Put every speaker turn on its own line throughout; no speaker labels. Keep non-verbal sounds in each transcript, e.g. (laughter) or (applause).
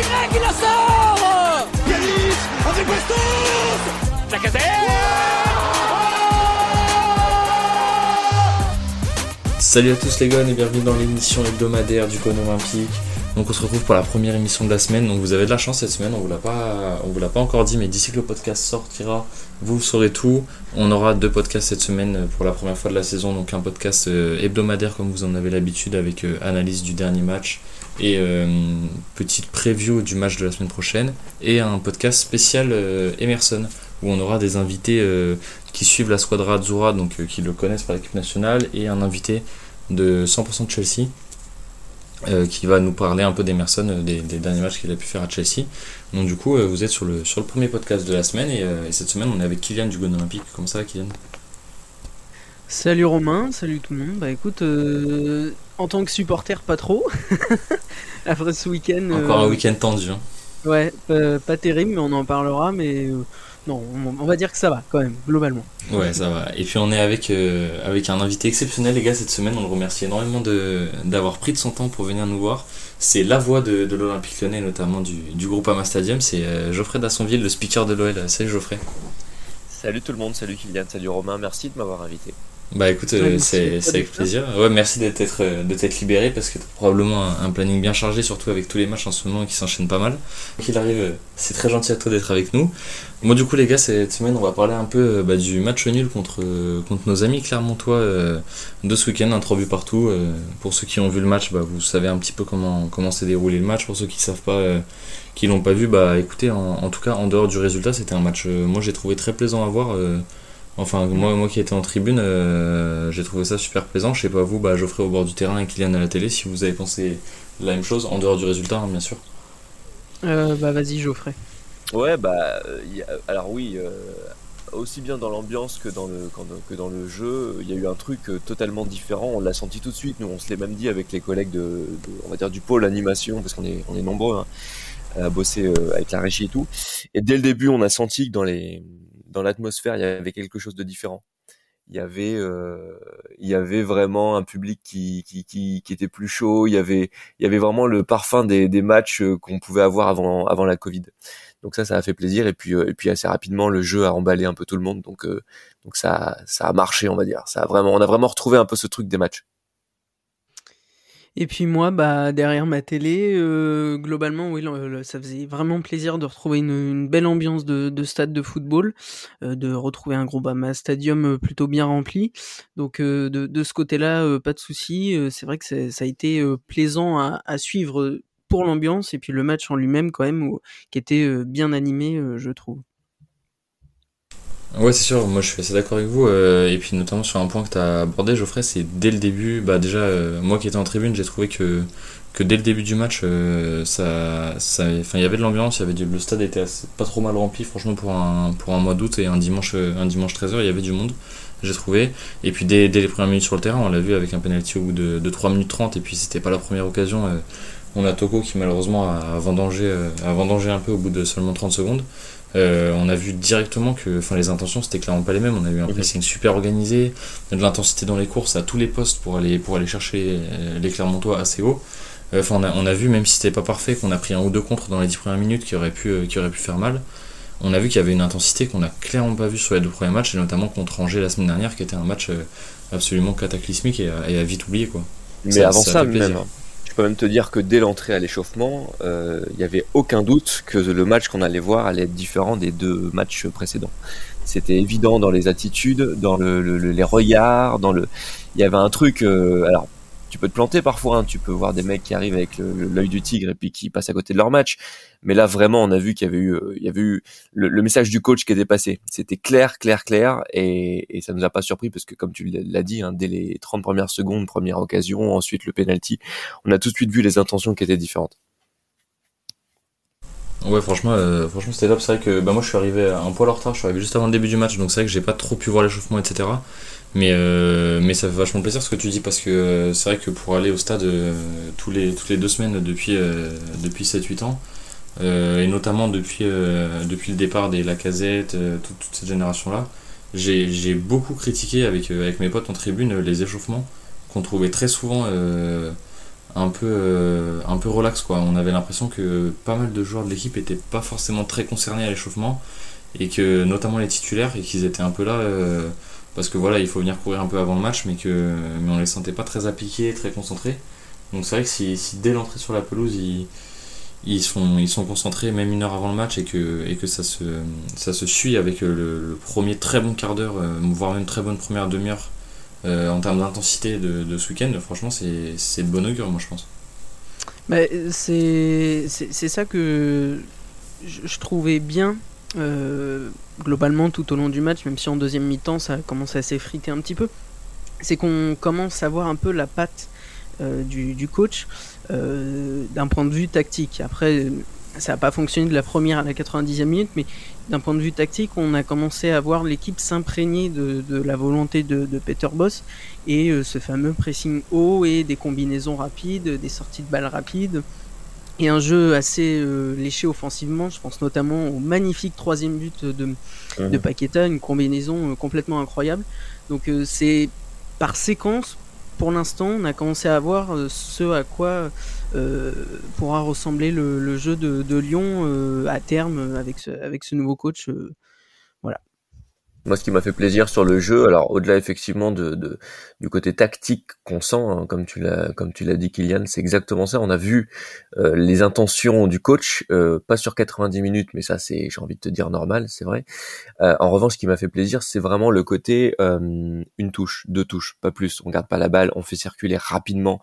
Y qui la sort Yanis avec Bastos Lacazette
Salut à tous les gars et bienvenue dans l'émission hebdomadaire du Cône Olympique. Donc on se retrouve pour la première émission de la semaine. Donc vous avez de la chance cette semaine, on vous l'a pas, on vous l'a pas encore dit, mais d'ici que le podcast sortira, vous saurez tout. On aura deux podcasts cette semaine pour la première fois de la saison, donc un podcast euh, hebdomadaire comme vous en avez l'habitude avec euh, analyse du dernier match et euh, petite preview du match de la semaine prochaine et un podcast spécial Emerson où on aura des invités qui suivent la squadra Azzurra, donc qui le connaissent par l'équipe nationale et un invité de 100% de Chelsea euh, qui va nous parler un peu d'Emerson, euh, des, derniers matchs qu'il a pu faire à Chelsea. Donc du coup, euh, vous êtes sur le, sur le premier podcast de la semaine et, cette semaine, on est avec Kylian du Gone Olympique. Comment ça Kylian?
Salut Romain, salut tout le monde. Bah écoute, en tant que supporter, pas trop. (laughs) Après ce week-end.
Encore un week-end tendu. Hein.
Ouais, pas terrible, mais on en parlera. Mais non, on, va dire que ça va quand même, globalement.
Ouais, ça va. Et puis on est avec, euh, avec un invité exceptionnel, les gars, cette semaine. On le remercie énormément d'avoir pris de son temps pour venir nous voir. C'est la voix de, de l'Olympique lyonnais, notamment du, du groupe Ama Stadium. C'est euh, Geoffrey Dassonville, le speaker de l'OL. Salut Geoffrey.
Salut tout le monde, salut Kylian, salut Romain, merci de m'avoir invité.
Bah écoute, euh, c'est avec plaisir. Ouais, merci d'être de t'être libéré parce que t'as probablement un, planning bien chargé, surtout avec tous les matchs en ce moment qui s'enchaînent pas mal. Qu'il arrive, c'est très gentil à toi d'être avec nous. Moi du coup les gars, cette semaine on va parler un peu euh, bah, du match nul contre, contre nos amis clermontois euh, de ce week-end, un 3 buts partout. pour ceux qui ont vu le match, bah, vous savez un petit peu comment comment s'est déroulé le match. Pour ceux qui savent pas, qui l'ont pas vu, bah écoutez, en, en, tout cas en dehors du résultat, c'était un match, moi j'ai trouvé très plaisant à voir. Enfin, moi, moi qui étais en tribune, euh, j'ai trouvé ça super plaisant. Je sais pas vous, bah, Geoffrey au bord du terrain et Kylian à la télé, si vous avez pensé la même chose, en dehors du résultat, hein, bien sûr.
Euh, bah, vas-y, Geoffrey.
Ouais, bah, alors oui, euh, aussi bien dans l'ambiance que dans le que dans le jeu, il y a eu un truc totalement différent. On l'a senti tout de suite. Nous, on se l'est même dit avec les collègues de, on va dire du pôle animation, parce qu'on est on est nombreux hein, à bosser avec la régie et tout. Et dès le début, on a senti que dans les dans l'atmosphère, il y avait quelque chose de différent. Il y avait, euh, il y avait vraiment un public qui, était plus chaud. Il y avait, il y avait vraiment le parfum des, matchs euh, qu'on pouvait avoir avant, avant la Covid. Donc ça, ça a fait plaisir. Et puis, euh, et puis assez rapidement, le jeu a emballé un peu tout le monde. Donc, donc ça, ça a marché, on va dire. Ça a vraiment, on a vraiment retrouvé un peu ce truc des matchs.
Et puis moi, bah derrière ma télé, euh, globalement, oui, ça faisait vraiment plaisir de retrouver une, belle ambiance de, stade de football, euh, de retrouver un gros Bama Stadium euh, plutôt bien rempli. Donc de, ce côté-là, pas de souci. c'est vrai que ça a été plaisant à, suivre pour l'ambiance et puis le match en lui-même quand même, qui était bien animé, je trouve.
Ouais, c'est sûr, moi je suis assez d'accord avec vous. Euh, et puis notamment sur un point que tu as abordé, Geoffrey, c'est dès le début, bah déjà, euh, moi qui étais en tribune, j'ai trouvé que, que dès le début du match, euh, ça, ça, il y avait de l'ambiance, y avait du, le stade était pas trop mal rempli, franchement, pour un, pour un mois d'août et un dimanche, un dimanche 13h, il y avait du monde, j'ai trouvé. Et puis dès, dès, les premières minutes sur le terrain, on l'a vu avec un penalty au bout de, de 3 minutes 30, et puis c'était pas la première occasion. on a Toko qui malheureusement a vendangé, a vendangé un peu au bout de seulement 30 secondes. Euh, on a vu directement que enfin, les intentions c'était clairement pas les mêmes. On a eu un mhm. pressing super organisé, de l'intensité dans les courses à tous les postes pour aller, pour aller chercher euh, les Clermontois assez haut. Euh, enfin, on, a, on a vu, même si c'était pas parfait, qu'on a pris un ou deux contre dans les 10 premières minutes qui auraient pu, qui aurait pu faire mal. On a vu qu'il y avait une intensité qu'on a clairement pas vu sur les deux premiers matchs, et notamment contre Angers la semaine dernière, qui était un match absolument cataclysmique et, à vite oublié. Quoi.
Mais avant ça, même, je peux même te dire que dès l'entrée à l'échauffement, euh, il n'y avait aucun doute que le match qu'on allait voir allait être différent des deux matchs précédents. C'était évident dans les attitudes, dans le, les regards, dans le. Il y avait un truc. Euh, alors tu peux te planter parfois, hein. tu peux voir des mecs qui arrivent avec l'œil du tigre et puis qui passent à côté de leur match. Mais là, vraiment, on a vu qu'il y avait eu, euh, il y avait eu le, message du coach qui était passé. C'était clair, clair, clair, et, et ça nous a pas surpris parce que, comme tu l'as dit, hein, dès les 30 premières secondes, première occasion, ensuite le penalty, on a tout de suite vu les intentions qui étaient différentes.
Ouais, franchement, euh, franchement c'était top. C'est vrai que bah, moi je suis arrivé un poil en retard, je suis arrivé juste avant le début du match, donc c'est vrai que j'ai pas trop pu voir l'échauffement, etc. Mais, euh, mais ça fait vachement plaisir ce que tu dis parce que euh, c'est vrai que pour aller au stade euh, tous les, toutes les deux semaines depuis, depuis 7-8 ans, et notamment depuis, depuis le départ des Lacazette, toute, toute cette génération-là, j'ai beaucoup critiqué avec, avec mes potes en tribune les échauffements qu'on trouvait très souvent un peu, un peu relax quoi. On avait l'impression que pas mal de joueurs de l'équipe étaient pas forcément très concernés à l'échauffement et que notamment les titulaires et qu'ils étaient un peu là parce que voilà il faut venir courir un peu avant le match mais que mais on les sentait pas très appliqués, très concentrés. Donc c'est vrai que si, dès l'entrée sur la pelouse ils ils sont, ils sont concentrés même une heure avant le match et que, et que ça, se, ça se suit avec le, premier très bon quart d'heure, euh, voire même très bonne première demi-heure euh, en termes d'intensité de, ce week-end, franchement c'est de bon augure moi je pense.
Bah, c'est ça que je, trouvais bien globalement tout au long du match, même si en deuxième mi-temps ça a commencé à s'effriter un petit peu. C'est qu'on commence à voir un peu la patte du, du, coach euh, d'un point de vue tactique. Après, ça n'a pas fonctionné de la première à la 90e minute, mais d'un point de vue tactique, on a commencé à voir l'équipe s'imprégner de, la volonté de, Peter Boss et euh, ce fameux pressing haut et des combinaisons rapides, des sorties de balles rapides et un jeu assez euh, léché offensivement. Je pense notamment au magnifique troisième but de, de Paqueta, une combinaison complètement incroyable. Donc c'est par séquence, pour l'instant, on a commencé à voir euh, ce à quoi euh, pourra ressembler le, jeu de, Lyon euh, à terme avec ce, avec ce nouveau coach.
Moi, ce qui m'a fait plaisir sur le jeu, alors au-delà effectivement du côté tactique qu'on sent, hein, comme tu l'as dit, Kylian, c'est exactement ça. On a vu euh, les intentions du coach, euh, pas sur 90 minutes, mais ça c'est, j'ai envie de te dire normal, c'est vrai. Euh, en revanche, ce qui m'a fait plaisir, c'est vraiment le côté une touche, deux touches, pas plus. On garde pas la balle, on fait circuler rapidement.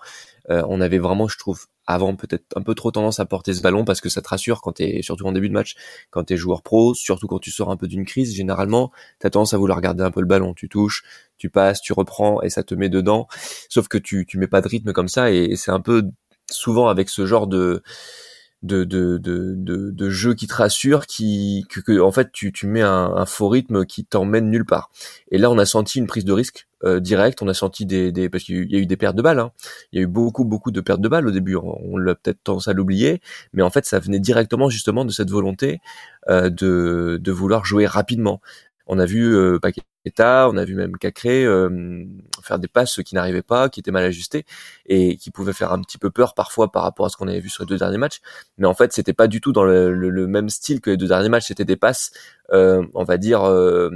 on avait vraiment, je trouve, avant peut-être un peu trop tendance à porter ce ballon parce que ça te rassure quand t'es surtout en début de match, quand t'es joueur pro, surtout quand tu sors un peu d'une crise, généralement t'as tendance à vouloir garder un peu le ballon, tu touches, tu passes, tu reprends et ça te met dedans. Sauf que tu tu mets pas de rythme comme ça et c'est un peu souvent avec ce genre de de, de, de, de, jeu qui te rassure, qui, que, en fait tu, tu mets un, un faux rythme qui t'emmène nulle part. Et là on a senti une prise de risque euh, direct, on a senti des, des parce qu'il y a eu des pertes de balles, hein. il y a eu beaucoup beaucoup de pertes de balles au début, on, l'a peut-être tendance à l'oublier, mais en fait ça venait directement justement de cette volonté euh, de, de vouloir jouer rapidement. On a vu euh, on a vu même Cacré euh, faire des passes qui n'arrivaient pas, qui étaient mal ajustées et qui pouvaient faire un petit peu peur parfois par rapport à ce qu'on avait vu sur les deux derniers matchs. Mais en fait, c'était pas du tout dans le, même style que les deux derniers matchs. C'était des passes, euh, on va dire, euh,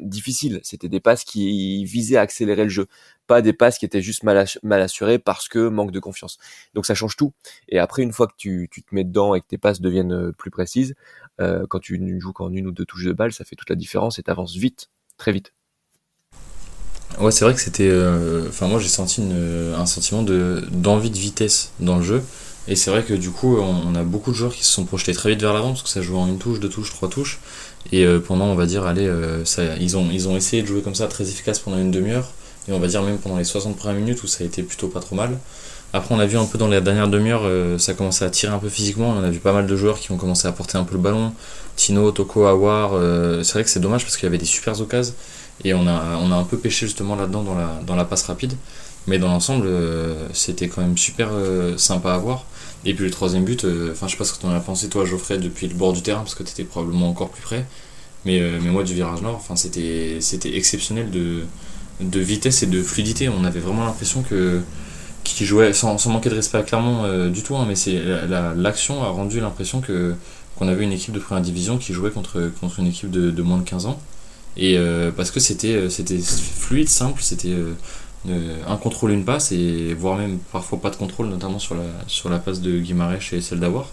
difficiles. C'était des passes qui visaient à accélérer le jeu, pas des passes qui étaient juste mal, assurées parce que manque de confiance. Donc ça change tout. Et après, une fois que tu, tu te mets dedans et que tes passes deviennent plus précises, quand tu ne joues qu'en une ou deux touches de balle, ça fait toute la différence et t'avances vite très vite.
Ouais, c'est vrai que c'était. Euh, enfin, moi j'ai senti un sentiment de, d'envie de vitesse dans le jeu. Et c'est vrai que du coup, on, a beaucoup de joueurs qui se sont projetés très vite vers l'avant parce que ça joue en une touche, deux touches, trois touches. Et euh, pendant, on va dire, allez, euh, ça, ils, ont, ils ont essayé de jouer comme ça très efficace pendant une demi-heure. Et on va dire même pendant les 60 premières minutes où ça a été plutôt pas trop mal. Après, on a vu un peu dans les dernières demi-heures, ça commençait à tirer un peu physiquement. On a vu pas mal de joueurs qui ont commencé à porter un peu le ballon. Tino, Toko, Awar. c'est vrai que c'est dommage parce qu'il y avait des super occasions. Et on a, on a un peu pêché justement là-dedans dans la, dans la passe rapide. Mais dans l'ensemble, euh, c'était quand même super euh, sympa à voir. Et puis le troisième but, euh, enfin je sais pas ce que tu en as pensé toi Geoffrey depuis le bord du terrain, parce que tu étais probablement encore plus près. Mais, mais moi du virage nord, enfin, c'était, c'était exceptionnel de, de vitesse et de fluidité. On avait vraiment l'impression que qui jouait sans, manquer de respect à Clermont du tout, hein, mais l'action a rendu l'impression que qu'on avait une équipe de première division qui jouait contre, contre une équipe de, moins de 15 ans. Et euh, parce que c'était euh, c'était fluide, simple, c'était euh, un contrôle, une passe, et voire même parfois pas de contrôle, notamment sur la, sur la passe de Guimarães et celle d'Avoir.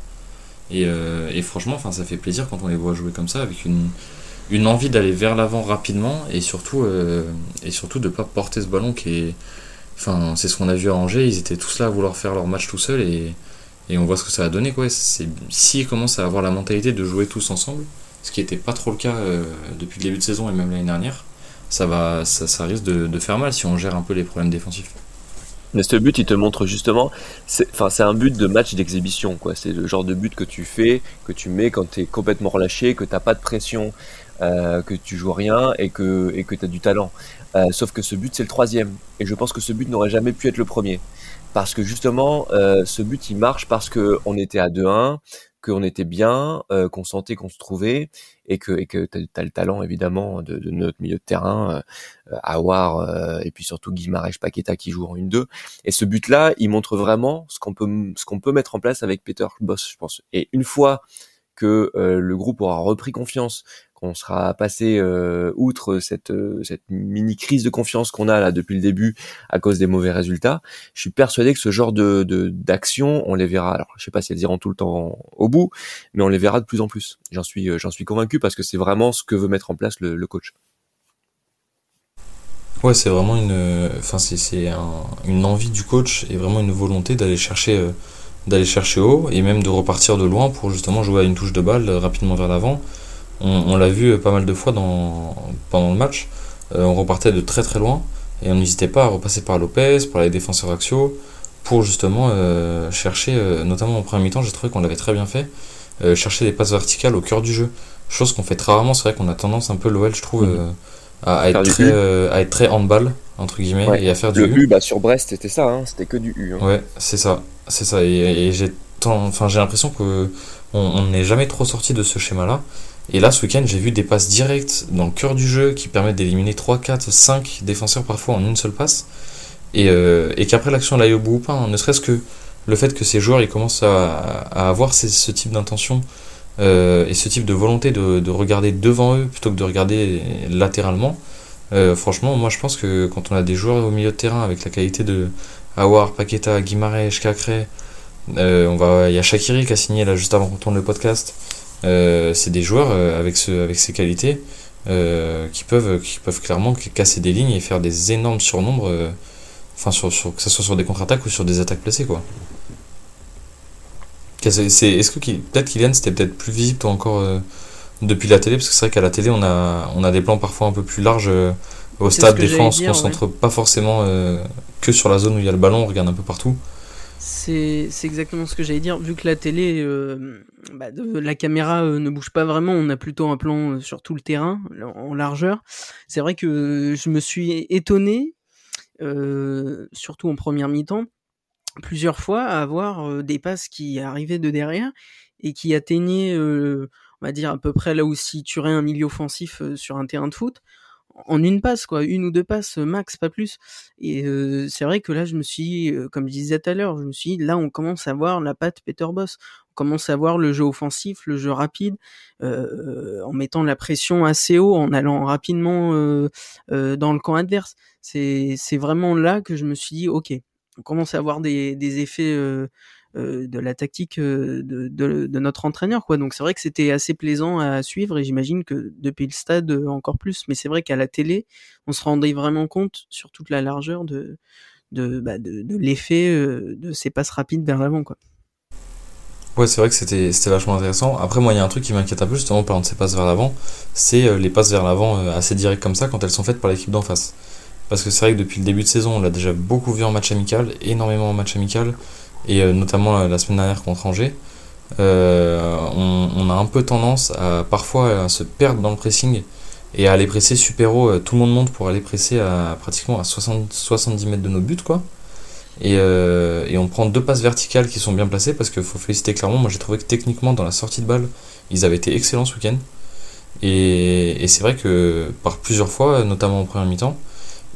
Et, et, franchement, ça fait plaisir quand on les voit jouer comme ça, avec une, une envie d'aller vers l'avant rapidement, et surtout, et surtout de ne pas porter ce ballon qui est. Enfin, c'est ce qu'on a vu à Angers, ils étaient tous là à vouloir faire leur match tout seuls, et, et on voit ce que ça a donné. Quoi. S'ils commencent à avoir la mentalité de jouer tous ensemble, ce qui n'était pas trop le cas euh, depuis le début de saison et même l'année dernière, ça, va, ça, risque de, faire mal si on gère un peu les problèmes défensifs.
Mais ce but, il te montre justement, c'est, un but de match d'exhibition, quoi. C'est le genre de but que tu fais, que tu mets quand tu es complètement relâché, que t'as pas de pression, euh, que tu joues rien et que et que t'as du talent. Euh, sauf que ce but, c'est le troisième, et je pense que ce but n'aurait jamais pu être le premier parce que justement, ce but il marche parce que on était à 2-1, qu'on était bien, qu'on sentait qu'on se trouvait et que et que t'as as le talent évidemment de, de, notre milieu de terrain, euh, Awar et puis surtout Guimarães Paqueta qui joue en 1-2. Et ce but-là, il montre vraiment ce qu'on peut ce qu'on peut mettre en place avec Peter Boss, je pense. Et une fois que le groupe aura repris confiance, qu'on sera passé euh, outre cette, euh, cette mini crise de confiance qu'on a là depuis le début à cause des mauvais résultats, je suis persuadé que ce genre de d'action, on les verra. Alors, je sais pas si elles iront tout le temps au bout, mais on les verra de plus en plus. J'en suis euh, j'en suis convaincu parce que c'est vraiment ce que veut mettre en place le, coach.
Ouais, c'est vraiment une, enfin c'est une envie du coach et vraiment une volonté d'aller chercher d'aller chercher haut et même de repartir de loin pour justement jouer à une touche de balle rapidement vers l'avant on, l'a vu pas mal de fois dans, pendant le match. Euh, on repartait de très très loin et on n'hésitait pas à repasser par Lopez, par les défenseurs axiaux, pour justement euh, chercher, euh, notamment en premier mi-temps, j'ai trouvé qu'on l'avait très bien fait, chercher des passes verticales au cœur du jeu. Chose qu'on fait très rarement, c'est vrai qu'on a tendance un peu l'OL, je trouve, mhm. à, être très, à être très handball, entre guillemets, et à faire du
le U. bah, sur Brest, c'était ça, hein, c'était que du U.
Hein. Ouais, c'est ça, c'est ça. Et, j'ai enfin, l'impression que on n'est jamais trop sorti de ce schéma-là. Et là, ce week-end, j'ai vu des passes directes dans le cœur du jeu qui permettent d'éliminer 3, 4, 5 défenseurs parfois en une seule passe. Et, euh, et qu'après l'action aille au bout ou pas, hein, ne serait-ce que le fait que ces joueurs ils commencent à, avoir ce type d'intention euh, et ce type de volonté de, de, regarder devant eux plutôt que de regarder latéralement. Euh, franchement, moi je pense que quand on a des joueurs au milieu de terrain avec la qualité de Awar, Paqueta, Guimarães, Cacré, on va, il y a Shakiri qui a signé là juste avant qu'on tourne le podcast. Euh, c'est des joueurs euh, avec, ce, avec ces qualités euh, qui, peuvent, qui peuvent clairement casser des lignes et faire des énormes surnombres, enfin sur, que ce soit sur des contre-attaques ou sur des attaques placées. quoi. Est-ce que peut-être Kylian c'était peut-être plus visible toi encore depuis la télé? Parce que c'est vrai qu'à la télé on a, on a des plans parfois un peu plus larges au stade des fois on se concentre pas forcément que sur la zone où il y a le ballon on regarde un peu partout
c'est exactement ce que j'allais dire. Vu que la télé, euh, bah, la caméra euh, ne bouge pas vraiment, on a plutôt un plan euh, sur tout le terrain, en largeur. C'est vrai que je me suis étonné, surtout en première mi-temps, plusieurs fois à avoir des passes qui arrivaient de derrière et qui atteignaient, on va dire, à peu près là où situerait un milieu offensif sur un terrain de foot en une passe, quoi, une ou deux passes max, pas plus. Et c'est vrai que là, je me suis, comme je disais tout à l'heure, je me suis dit, là, on commence à voir la patte Peter Boss. On commence à voir le jeu offensif, le jeu rapide, en mettant la pression assez haut, en allant rapidement dans le camp adverse. C'est vraiment là que je me suis dit, ok, on commence à avoir des, des effets euh, de la tactique euh, de, notre entraîneur quoi donc c'est vrai que c'était assez plaisant à suivre et j'imagine que depuis le stade euh, encore plus mais c'est vrai qu'à la télé on se rendait vraiment compte sur toute la largeur de bah, l'effet de ces passes rapides vers l'avant quoi
Ouais, c'est vrai que c'était vachement intéressant. Après, moi, il y a un truc qui m'inquiète un peu, justement, en parlant de ces passes vers l'avant, c'est les passes vers l'avant assez directes comme ça quand elles sont faites par l'équipe d'en face. Parce que c'est vrai que depuis le début de saison, on l'a déjà beaucoup vu en match amical, énormément en match amical et euh, notamment euh, la semaine dernière contre Angers, euh, on, a un peu tendance à parfois se perdre dans le pressing et à aller presser super haut. Tout le monde monte pour aller presser à pratiquement à 60, 70 mètres de nos buts, quoi. Et, on prend deux passes verticales qui sont bien placées parce qu'il faut féliciter clairement. Moi j'ai trouvé que techniquement dans la sortie de balle, ils avaient été excellents ce week-end. Et c'est vrai que par plusieurs fois, notamment en première mi-temps,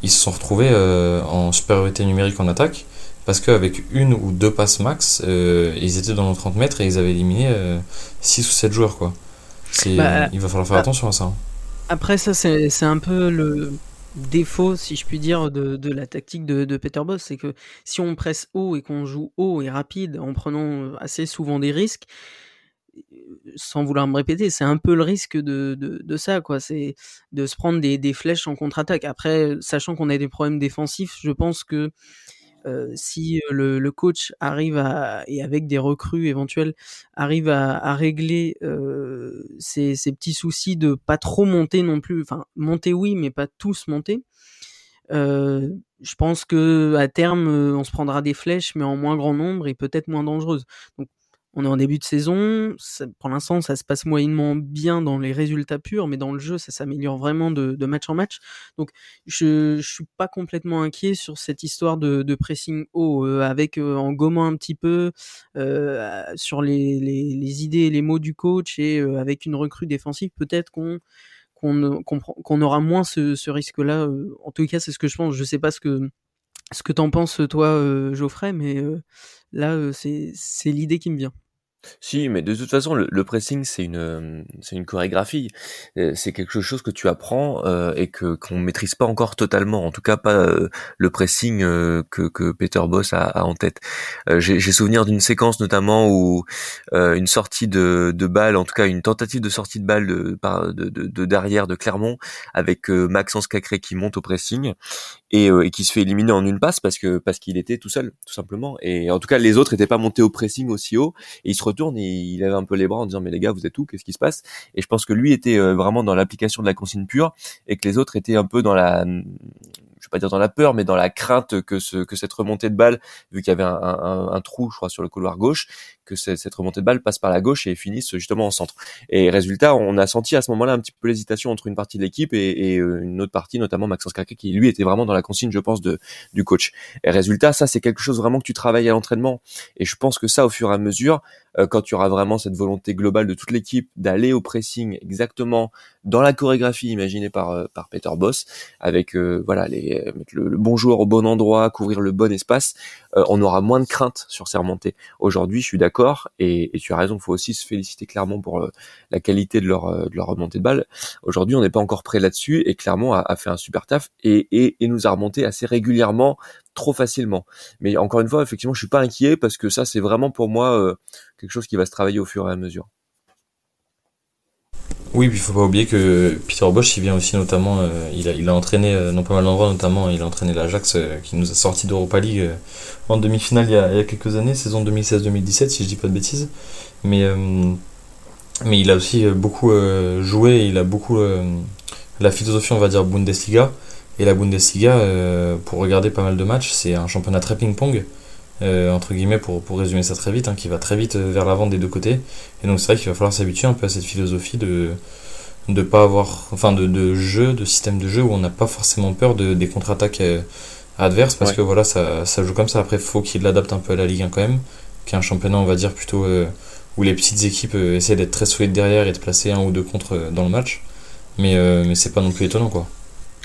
ils se sont retrouvés en supériorité numérique en attaque parce qu'avec une ou deux passes max, euh, ils étaient dans nos 30 mètres et ils avaient éliminé 6 euh, ou 7 joueurs. Quoi. Bah, il va falloir faire bah, attention à ça. Hein.
Après, ça, c'est un peu le défaut, si je puis dire, de, de la tactique de, de, Peter Boss. C'est que si on presse haut et qu'on joue haut et rapide en prenant assez souvent des risques, sans vouloir me répéter, c'est un peu le risque de, de, de ça, quoi. C'est de se prendre des, des flèches en contre-attaque. Après, sachant qu'on a des problèmes défensifs, je pense que euh, si le, le, coach arrive à et avec des recrues éventuelles arrive à, régler euh, ces, petits soucis de pas trop monter non plus, enfin monter oui mais pas tous monter. Euh, je pense que à terme on se prendra des flèches mais en moins grand nombre et peut-être moins dangereuses. On est en début de saison, pour l'instant ça se passe moyennement bien dans les résultats purs, mais dans le jeu ça s'améliore vraiment de, match en match. Donc je, je suis pas complètement inquiet sur cette histoire de, pressing haut, euh, avec euh, en gommant un petit peu euh, sur les, idées et les mots du coach et avec une recrue défensive, peut-être qu'on qu'on aura moins ce, ce risque-là. en tout cas c'est ce que je pense. Je sais pas ce que ce que t'en penses toi Geoffrey, mais Là, c'est c'est l'idée qui me vient.
Si, mais de toute façon, le, pressing, c'est une, c'est une chorégraphie. C'est quelque chose que tu apprends et que qu'on maîtrise pas encore totalement. En tout cas, pas le pressing que, que Peter Boss a, en tête. J'ai souvenir d'une séquence notamment où une sortie de, de balle, en tout cas une tentative de sortie de balle de, de, de, derrière de Clermont avec Maxence Cacré qui monte au pressing et, et, qui se fait éliminer en une passe parce que parce qu'il était tout seul, tout simplement. Et en tout cas, les autres n'étaient pas montés au pressing aussi haut et il se retourne et il avait un peu les bras en disant mais les gars vous êtes où? Qu'est-ce qui se passe? Et je pense que lui était euh, vraiment dans l'application de la consigne pure et que les autres étaient un peu dans la je vais pas dire dans la peur, mais dans la crainte que ce que cette remontée de balle, vu qu'il y avait un, un, un, trou, je crois, sur le couloir gauche, que cette, remontée de balle passe par la gauche et finisse justement en centre. Et résultat, on a senti à ce moment-là un petit peu l'hésitation entre une partie de l'équipe et, et, euh, une autre partie, notamment Maxence Cacré, qui lui était vraiment dans la consigne, je pense, de du coach. Et résultat, ça c'est quelque chose vraiment que tu travailles à l'entraînement. Et je pense que ça, au fur et à mesure, quand tu auras vraiment cette volonté globale de toute l'équipe d'aller au pressing exactement dans la chorégraphie imaginée par euh, par Peter Boss, avec voilà les mettre le, bon joueur au bon endroit, couvrir le bon espace, on aura moins de crainte sur ces remontées. Aujourd'hui, je suis d'accord et, tu as raison, il faut aussi se féliciter clairement pour euh, la qualité de leur, euh, de leur remontée de balle. Aujourd'hui, on n'est pas encore prêt là-dessus, et clairement a, fait un super taf, et, et, nous a remonté assez régulièrement, trop facilement. Mais encore une fois, effectivement, je suis pas inquiet, parce que ça, c'est vraiment pour moi euh, quelque chose qui va se travailler au fur et à mesure.
Oui, puis il faut pas oublier que Peter Bosch, il vient aussi notamment, euh, il, a, il a entraîné euh, non pas mal d'endroits, notamment il a entraîné l'Ajax euh, qui nous a sorti d'Europa League en demi-finale il, y a quelques années, saison 2016-2017 si je dis pas de bêtises. Mais, mais il a aussi beaucoup joué, il a beaucoup la philosophie, on va dire, Bundesliga. Et la Bundesliga, pour regarder pas mal de matchs, c'est un championnat très ping-pong. Euh, entre guillemets, pour, pour résumer ça très vite, hein, qui va très vite euh, vers l'avant des deux côtés. Et donc c'est vrai qu'il va falloir s'habituer un peu à cette philosophie de de pas avoir, enfin de, de jeu, de système de jeu où on n'a pas forcément peur de, des contre-attaques euh, adverses parce que voilà, ça, ça joue comme ça. Après, faut qu'il l'adapte un peu à la Ligue 1 quand même, qui est un championnat, on va dire, plutôt où les petites équipes essaient d'être très solides derrière et de placer un ou deux contre dans le match. Mais, mais c'est pas non plus étonnant quoi.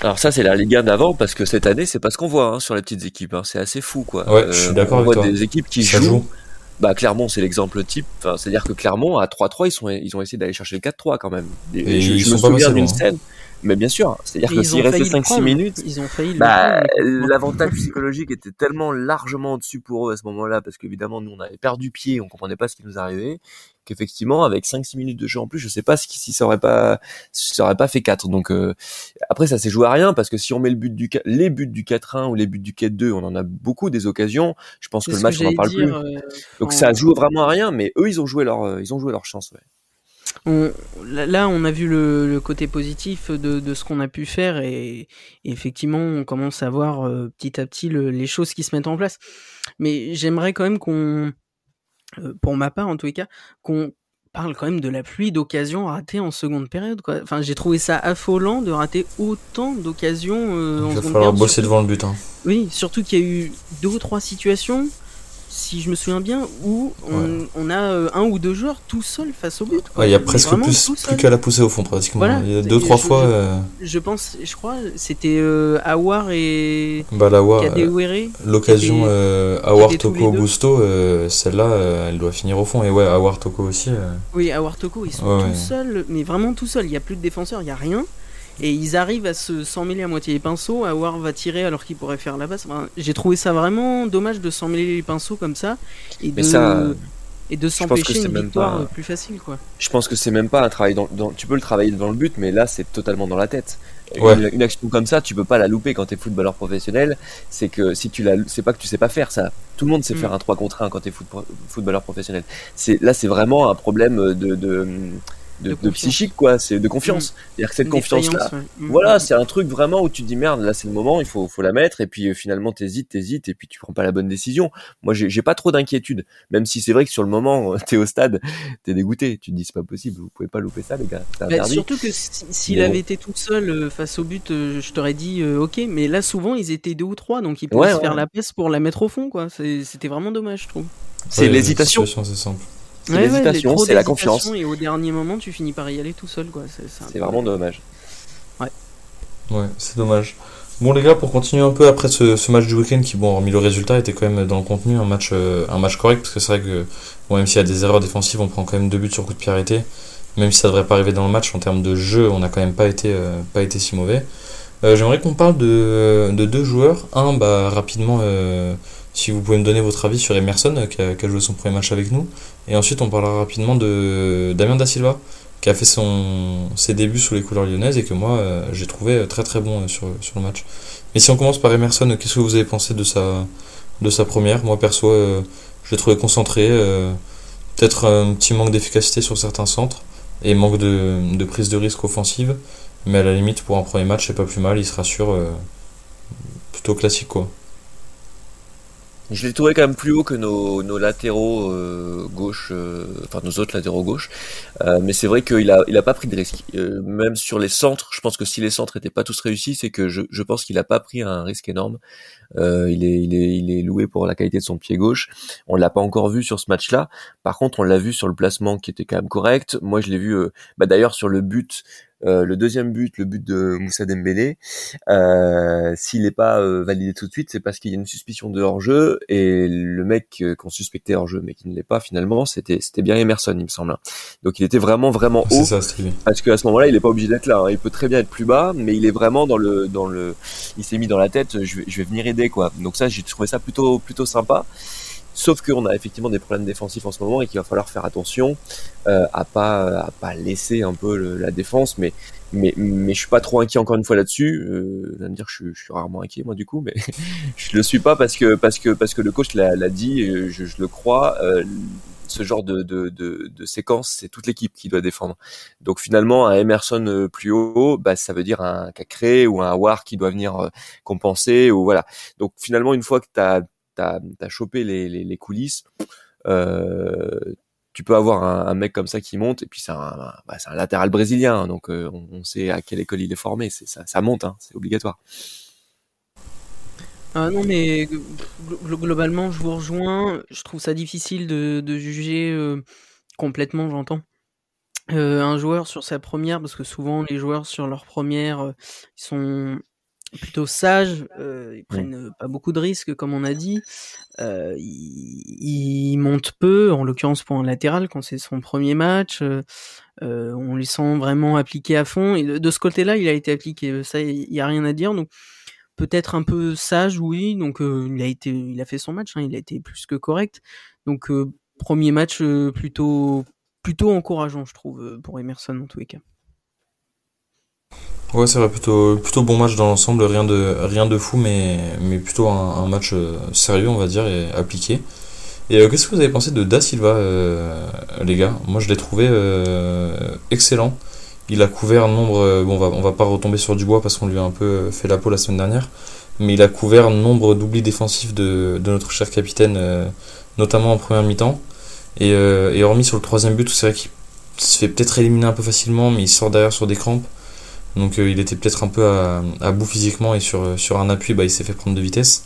Alors ça c'est la Ligue 1 d'avant parce que cette année c'est pas ce qu'on voit hein, sur les petites équipes. Hein. C'est assez fou quoi.
Ouais, je suis euh, d'accord
avec
voit
toi. des équipes qui jouent. Joue. Bah Clermont c'est l'exemple type. Enfin, c'est-à-dire que Clermont à 3-3 ils sont ils ont essayé d'aller chercher le 4-3 quand même.
Et, je, me souviens d'une
scène. Mais bien sûr, c'est-à-dire que s'il restait 5-6 minutes,
ils ont failli
bah, l'avantage psychologique était tellement largement au-dessus pour eux à ce moment-là, parce qu'évidemment, nous, on avait perdu pied, on comprenait pas ce qui nous arrivait, qu'effectivement, avec 5-6 minutes de jeu en plus, je sais pas si, ça aurait pas, si ça aurait pas fait 4. Donc, euh, après, ça s'est joué à rien, parce que si on met le but du, les buts du 4-1 ou les buts du 4-2, on en a beaucoup des occasions. Je pense que le match, on en parle plus. Euh, Donc, ça joue vraiment à rien, mais eux, ils ont joué leur, euh, ils ont joué leur chance, ouais
là, on a vu le, côté positif de, ce qu'on a pu faire et, effectivement, on commence à voir euh, petit à petit les choses qui se mettent en place. Mais j'aimerais quand même qu'on, pour ma part en tous les cas, qu'on parle quand même de la pluie d'occasions ratées en seconde période. Quoi. Enfin, j'ai trouvé ça affolant de rater autant d'occasions euh, en seconde période. Il va falloir
bosser devant le but. Hein.
Oui, surtout qu'il y a eu deux ou trois situations si je me souviens bien, où on, a euh, un ou deux joueurs tout seuls face au but.
Il y a presque plus, plus qu'à la pousser au fond, pratiquement. il y a deux, trois fois.
Euh, je, pense, je crois, c'était euh, Awar et
bah, L'occasion Awar Toko Busto, celle-là, elle doit finir au fond. Et ouais, Awar Toko aussi.
Oui, Awar Toko, ils sont tout seuls, mais vraiment tout seuls. Il n'y a plus de défenseurs, il n'y a rien et ils arrivent à se s'emmêler à moitié les pinceaux, à voir va tirer alors qu'il pourrait faire la basse. j'ai trouvé ça vraiment dommage de s'emmêler les pinceaux comme ça et de et de s'empêcher une victoire plus facile quoi.
Je pense que c'est même pas un travail dans, tu peux le travailler devant le but mais là c'est totalement dans la tête. Une, action comme ça, tu peux pas la louper quand tu es footballeur professionnel, c'est que si tu la c'est pas que tu sais pas faire ça. Tout le monde sait mm. faire un 3 contre 1 quand tu es footballeur professionnel. C'est là c'est vraiment un problème de de, psychique quoi, c'est de confiance. Mm. C'est-à-dire que cette confiance-là, mm. voilà, c'est un truc vraiment où tu te dis merde, là c'est le moment, il faut, faut la mettre, et puis euh, finalement t'hésites, t'hésites, et puis tu prends pas la bonne décision. Moi j'ai pas trop d'inquiétude, même si c'est vrai que sur le moment (laughs) t'es au stade, t'es dégoûté, tu te dis c'est pas possible, vous pouvez pas louper ça les gars.
Bah, surtout que s'il avait été tout seul euh, face au but, euh, je t'aurais dit ok, mais là souvent ils étaient deux ou trois, donc ils pouvaient se faire la passe pour la mettre au fond quoi. C'était vraiment dommage je trouve.
C'est l'hésitation.
C'est simple.
C'est l'hésitation, c'est la confiance.
Et au dernier moment, tu finis par y aller tout seul, quoi.
C'est vraiment dommage.
Ouais.
Ouais, c'est dommage. Bon les gars, pour continuer un peu après ce, match du week-end qui, bon, hormis le résultat, était quand même dans le contenu un match, euh, un match correct, parce que c'est vrai que, bon, même s'il y a des erreurs défensives, on prend quand même deux buts sur coup de pied arrêté. Même si ça devrait pas arriver dans le match, en termes de jeu, on n'a quand même pas été, euh, pas été si mauvais. Euh, j'aimerais qu'on parle de, de, deux joueurs. Un, bah, rapidement, si vous pouvez me donner votre avis sur Emerson, qui a, qui a joué son premier match avec nous. Et ensuite, on parlera rapidement de Damien Da Silva, qui a fait son, ses débuts sous les couleurs lyonnaises et que moi, euh, j'ai trouvé très très bon euh, sur, sur le match. Mais si on commence par Emerson, qu'est-ce que vous avez pensé de sa, de sa première? Moi, perso, euh, je l'ai trouvé concentré. Peut-être un petit manque d'efficacité sur certains centres et manque de, de, prise de risque offensive. Mais à la limite, pour un premier match, c'est pas plus mal. Il se rassure. plutôt classique, quoi.
Je l'ai trouvé quand même plus haut que nos, nos latéraux euh, gauche, euh, enfin nos autres latéraux gauche. Euh, mais c'est vrai qu'il a, il a pas pris de risque. même sur les centres, je pense que si les centres étaient pas tous réussis, c'est que je, je pense qu'il a pas pris un risque énorme. il, est, il, est, il est loué pour la qualité de son pied gauche. On l'a pas encore vu sur ce match-là. Par contre, on l'a vu sur le placement qui était quand même correct. Moi, je l'ai vu. bah d'ailleurs sur le but euh, le deuxième but, le but de Moussa Dembélé, euh, s'il n'est pas euh, validé tout de suite, c'est parce qu'il y a une suspicion de hors-jeu et le mec qu'on suspectait hors-jeu mais qui ne l'est pas finalement, c'était c'était bien Emerson, il me semble. Hein. Donc il était vraiment vraiment haut ça, parce qu'à ce moment-là, il n'est pas obligé d'être là. Hein. Il peut très bien être plus bas, mais il est vraiment dans le dans le, il s'est mis dans la tête, je vais, je vais venir aider quoi. Donc ça, j'ai trouvé ça plutôt plutôt sympa. Sauf qu'on a effectivement des problèmes défensifs en ce moment et qu'il va falloir faire attention euh, à pas à pas laisser un peu la défense. Mais mais mais je suis pas trop inquiet encore une fois là-dessus. Euh, vous me dire, je, je, suis rarement inquiet moi du coup, mais (laughs) je le suis pas parce que parce que parce que le coach l'a dit, je, je, le crois. Euh, ce genre de, de, de, de séquence, c'est toute l'équipe qui doit défendre. Donc finalement, un Emerson euh, plus haut, bah, ça veut dire un Cacré ou un War qui doit venir euh, compenser. ou voilà. Donc finalement, une fois que tu as t'as as chopé les, les, coulisses, euh, tu peux avoir un, mec comme ça qui monte et puis c'est un, bah, latéral brésilien hein, donc euh, on, sait à quelle école il est formé ça, monte hein, c'est obligatoire.
Ah non mais globalement je vous rejoins je trouve ça difficile de, de juger euh, complètement j'entends. Un joueur sur sa première parce que souvent les joueurs sur leur première ils sont plutôt sages, euh, ils prennent euh, pas beaucoup de risques comme on a dit, euh, ils, ils, montent peu, en l'occurrence pour un latéral quand c'est son premier match, euh, euh, on les sent vraiment appliqués à fond. Et de, ce côté-là il a été appliqué, ça il y a rien à dire. Donc peut-être un peu sage oui. Donc il a été il a fait son match, hein, il a été plus que correct. Donc premier match plutôt plutôt encourageant je trouve pour Emerson en tous les cas.
Ouais, c'est vrai, plutôt, plutôt bon match dans l'ensemble, rien de, rien de fou, mais, mais plutôt un, match euh, sérieux, on va dire, et appliqué. Et euh, qu'est-ce que vous avez pensé de Da Silva, euh, les gars? Moi, je l'ai trouvé excellent. Il a couvert nombre. bon, on va, on va pas retomber sur du bois parce qu'on lui a un peu fait la peau la semaine dernière, mais il a couvert nombre d'oublis défensifs de, de, notre cher capitaine, notamment en première mi-temps. Et, et hormis sur le troisième but, c'est vrai qu'il se fait peut-être éliminer un peu facilement, mais il sort derrière sur des crampes. Donc euh, il était peut-être un peu à, bout physiquement et sur, sur un appui, bah, il s'est fait prendre de vitesse.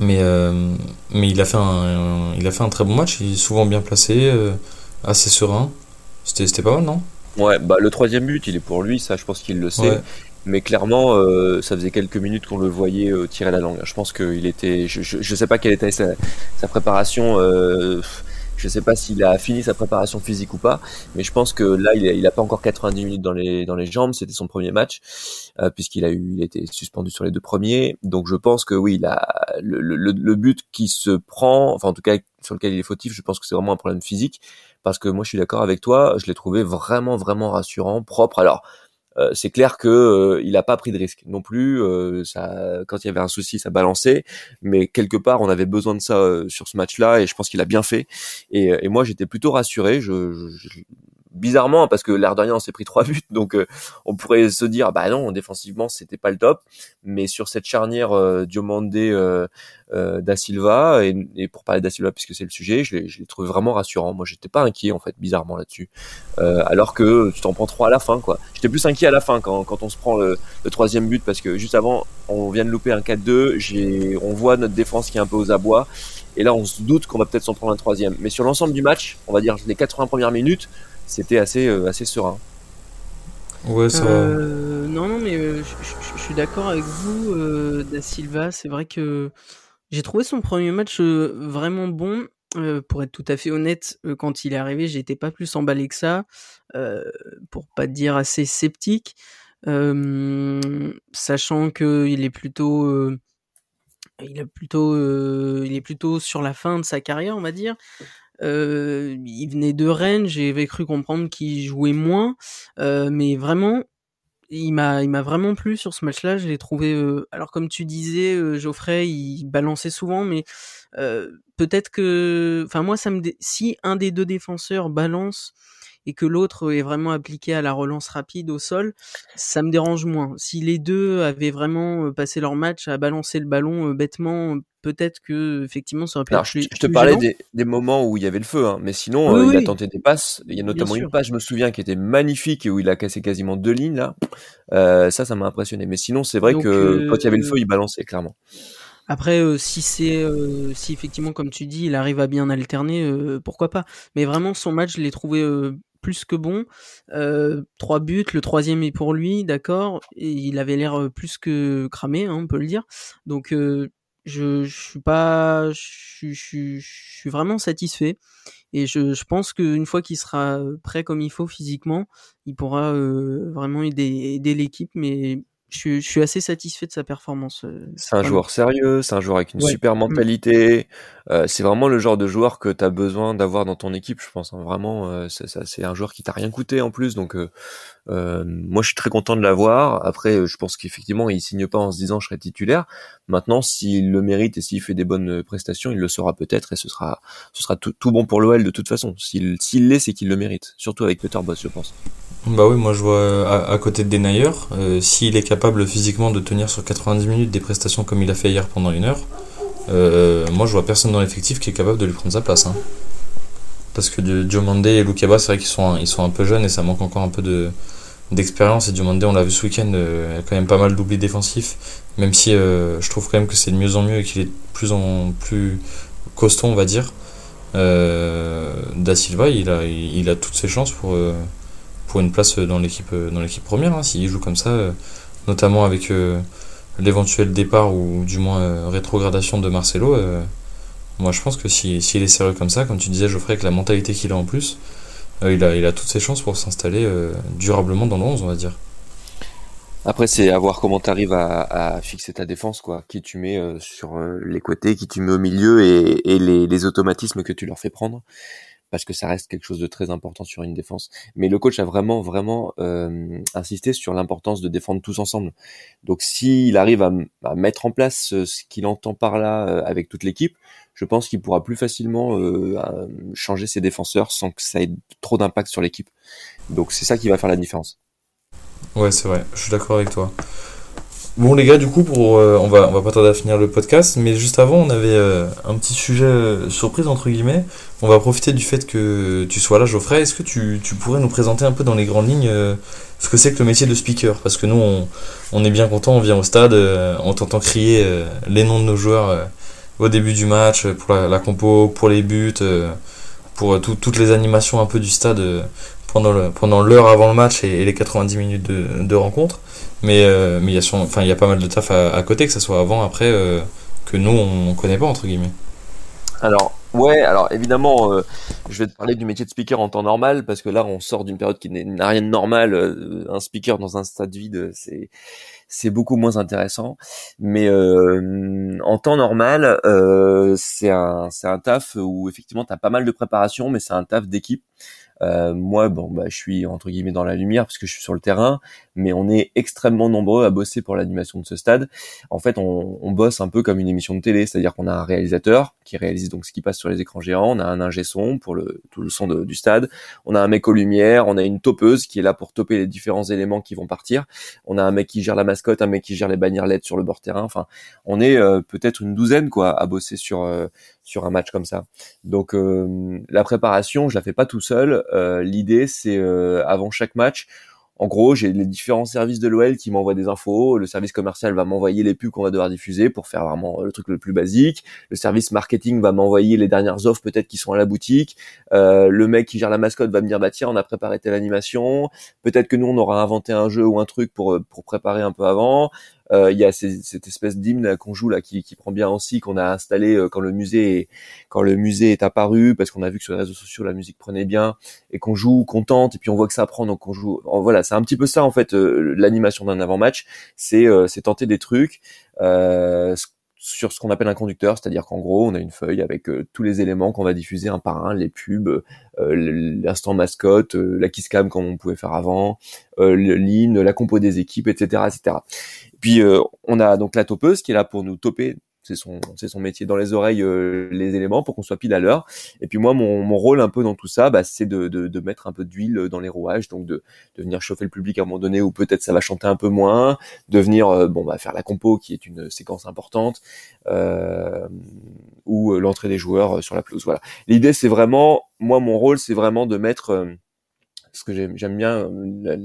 Mais, euh, mais il, a fait un, il a fait un très bon match, il est souvent bien placé, euh, assez serein. C'était pas mal, non?
Ouais, bah, le troisième but, il est pour lui, ça je pense qu'il le sait. Mais clairement, ça faisait quelques minutes qu'on le voyait tirer la langue. Je pense qu'il était. Je, je, sais pas quelle était sa, sa préparation. Je sais pas s'il a fini sa préparation physique ou pas, mais je pense que là, il a, il a pas encore 90 minutes dans les dans les jambes. C'était son premier match euh, puisqu'il a a été suspendu sur les deux premiers. Donc je pense que oui, le, le, le but qui se prend, enfin en tout cas sur lequel il est fautif, je pense que c'est vraiment un problème physique parce que moi je suis d'accord avec toi, je l'ai trouvé vraiment vraiment rassurant, propre. Alors euh, c'est clair que euh, il a pas pris de risque non plus. Euh, ça, quand il y avait un souci, ça balançait. Mais quelque part, on avait besoin de ça sur ce match-là, et je pense qu'il a bien fait. Et, et moi, j'étais plutôt rassuré. Je, je, bizarrement parce que l'air de on s'est pris trois (laughs) buts donc euh, on pourrait se dire bah non défensivement c'était pas le top. Mais sur cette charnière euh, Diomandé euh, euh, da Silva et, et, pour parler da Silva puisque c'est le sujet je l'ai trouvé vraiment rassurant. Moi j'étais pas inquiet en fait bizarrement là-dessus. Euh, alors que tu t'en prends trois à la fin quoi. J'étais plus inquiet à la fin quand, quand on se prend le, le, troisième but parce que juste avant on vient de louper un 4-2 j'ai on voit notre défense qui est un peu aux abois. Et là on se doute qu'on va peut-être s'en prendre un troisième. Mais sur l'ensemble du match on va dire les 80 premières minutes c'était assez, euh, assez serein.
Ouais, ça
euh, Non, non, mais euh, je suis d'accord avec vous, euh, Da Silva. C'est vrai que j'ai trouvé son premier match euh, vraiment bon. Euh, pour être tout à fait honnête, quand il est arrivé, j'étais pas plus emballé que ça, pour pas dire assez sceptique, sachant que il est plutôt, il est plutôt, il est plutôt sur la fin de sa carrière, on va dire. Euh, il venait de Rennes, j'avais cru comprendre qu'il jouait moins, euh, mais vraiment, il m'a, il m'a vraiment plu sur ce match-là. Je l'ai trouvé. Euh, alors comme tu disais, Geoffrey, il balançait souvent, mais peut-être que, enfin moi, ça me, si un des deux défenseurs balance et que l'autre est vraiment appliqué à la relance rapide au sol, ça me dérange moins. Si les deux avaient vraiment passé leur match à balancer le ballon bêtement peut-être que effectivement ça aurait pu
Alors,
être plus,
je, te parlais des, des moments où il y avait le feu, hein, mais sinon
Oui,
euh, il a tenté des passes. Il y a notamment une passe, je me souviens, qui était magnifique et où il a cassé quasiment deux lignes là. Euh, ça, ça m'a impressionné. Mais sinon, c'est vrai
Donc,
que quand il y avait le
euh,
feu, il balançait clairement.
Après, euh, si c'est, euh, si effectivement, comme tu dis, il arrive à bien alterner, euh, pourquoi pas. Mais vraiment, son match, je l'ai trouvé plus que bon. Trois buts, le troisième est pour lui, d'accord. Et il avait l'air plus que cramé, hein, on peut le dire. Donc, je, suis pas, je, suis- je, je suis vraiment satisfait. Et je, je pense qu'une fois qu'il sera prêt comme il faut physiquement, il pourra vraiment aider, aider l'équipe. Mais je, suis- je suis assez satisfait de sa performance. euh,
C'est un joueur sérieux, c'est un joueur avec une
Ouais.
super
Mm.
mentalité. Euh, c'est vraiment le genre de joueur que tu as besoin d'avoir dans ton équipe, je pense. hein. Vraiment, euh, c'est un joueur qui t'a rien coûté en plus. Donc, euh, euh, moi, je suis très content de l'avoir. Après, euh, je pense qu'effectivement, il signe pas en se disant je serai titulaire. Maintenant, s'il le mérite et s'il fait des bonnes euh, prestations, il le sera peut-être et ce sera, ce sera tout, bon pour l'OL de toute façon. S'il s'il l'est, c'est qu'il le mérite. Surtout avec Peter Boss, je pense.
Bah oui, moi je vois à, côté de Denayer, s'il est capable physiquement de tenir sur 90 minutes des prestations comme il a fait hier pendant une heure, moi je vois personne dans l'effectif qui est capable de lui prendre sa place. hein. Parce que de- Diomandé et Lukeba, c'est vrai qu'ils sont, un- ils sont un peu jeunes et ça manque encore un peu de d'expérience. Et Diomandé, on l'a vu ce week-end, euh, a quand même pas mal d'oublis défensifs, même si euh, je trouve quand même que c'est de mieux en mieux et qu'il est de plus en plus costaud, on va dire. Euh, da Silva, il a, il a toutes ses chances pour. euh, pour une place dans l'équipe dans l'équipe première hein, s'il joue comme ça notamment avec l'éventuel départ ou du moins rétrogradation de Marcelo moi je pense que si s'il est sérieux comme ça comme tu disais Geoffrey avec la mentalité qu'il a en plus euh, il a toutes ses chances pour s'installer euh, durablement dans le 11 on va dire
Après, c'est à voir comment tu arrives à, fixer ta défense, quoi. Qui tu mets euh, sur les côtés, qui tu mets au milieu et, les automatismes que tu leur fais prendre. Parce que ça reste quelque chose de très important sur une défense. Mais le coach a vraiment, vraiment euh, insisté sur l'importance de défendre tous ensemble. Donc, s'il arrive à, mettre en place euh, ce qu'il entend par là euh, avec toute l'équipe, je pense qu'il pourra plus facilement changer ses défenseurs sans que ça ait trop d'impact sur l'équipe. Donc, c'est ça qui va faire la différence.
Ouais, c'est vrai, je suis d'accord avec toi. Bon les gars, du coup, pour, euh, on va, va pas tarder à finir le podcast, mais juste avant, on avait euh, un petit sujet euh, surprise entre guillemets. On va profiter du fait que tu sois là, Geoffrey. Est-ce que tu, tu pourrais nous présenter un peu dans les grandes lignes ce que c'est que le métier de speaker? Parce que nous, on, est bien content, on vient au stade, on t'entend crier les noms de nos joueurs au début du match, pour la, compo, pour les buts, pour tout- toutes les animations un peu du stade pendant le- pendant l'heure avant le match et, et les 90 minutes de, de rencontre. Mais euh, mais il y enfin il y a pas mal de taf à, à côté que ça soit avant après euh, que nous on, connaît pas entre guillemets.
Alors, ouais, alors évidemment, euh, je vais te parler du métier de speaker en temps normal, parce que là, on sort d'une période qui n'a rien de normal. euh, un speaker dans un stade vide, c'est c'est beaucoup moins intéressant. Mais euh, en temps normal, euh, c'est un c'est un taf où effectivement, tu as pas mal de préparation, mais c'est un taf d'équipe. Euh, moi, bon, bah, je suis entre guillemets dans la lumière parce que je suis sur le terrain, mais on est extrêmement nombreux à bosser pour l'animation de ce stade. En fait, on, on bosse un peu comme une émission de télé, c'est-à-dire qu'on a un réalisateur qui réalise donc ce qui passe sur les écrans géants, on a un ingé son pour le tout le son du stade, on a un mec aux lumières, on a une topeuse qui est là pour toper les différents éléments qui vont partir, on a un mec qui gère la mascotte, un mec qui gère les bannières LED sur le bord terrain. Enfin, on est peut-être une douzaine quoi à bosser sur sur un match comme ça. Donc la préparation, je la fais pas tout seul. L'idée c'est avant chaque match en gros, j'ai les différents services de l'OL qui m'envoient des infos. Le service commercial va m'envoyer les pubs qu'on va devoir diffuser pour faire vraiment le truc le plus basique. Le service marketing va m'envoyer les dernières offres peut-être qui sont à la boutique. Euh, le mec qui gère la mascotte va me dire bah tiens on a préparé telle animation. Peut-être que nous on aura inventé un jeu ou un truc pour pour préparer un peu avant. Euh, il y a cette espèce d'hymne qu'on joue là qui, qui, prend bien aussi qu'on a installé euh, quand le musée est, quand le musée est apparu parce qu'on a vu que sur les réseaux sociaux la musique prenait bien et qu'on joue qu'on tente et puis on voit que ça prend donc on joue voilà c'est un petit peu ça en fait euh, l'animation d'un avant-match. C'est c'est tenter des trucs sur ce qu'on appelle un conducteur, c'est-à-dire qu'en gros, on a une feuille avec tous les éléments qu'on va diffuser un par un, les pubs, l'instant mascotte, la kiss cam comme on pouvait faire avant, l'hymne, la compo des équipes, etc., etc. Puis euh, on a donc la topeuse qui est là pour nous toper c'est son c'est son métier dans les oreilles euh, les éléments pour qu'on soit pile à l'heure. Et puis moi mon, mon rôle un peu dans tout ça bah, c'est de, de, mettre un peu d'huile dans les rouages donc de, de venir chauffer le public à un moment donné où peut-être ça va chanter un peu moins de venir euh, bon bah faire la compo qui est une séquence importante euh, ou l'entrée des joueurs sur la pelouse voilà. L'idée c'est vraiment moi mon rôle c'est vraiment de mettre parce que j'aime bien euh,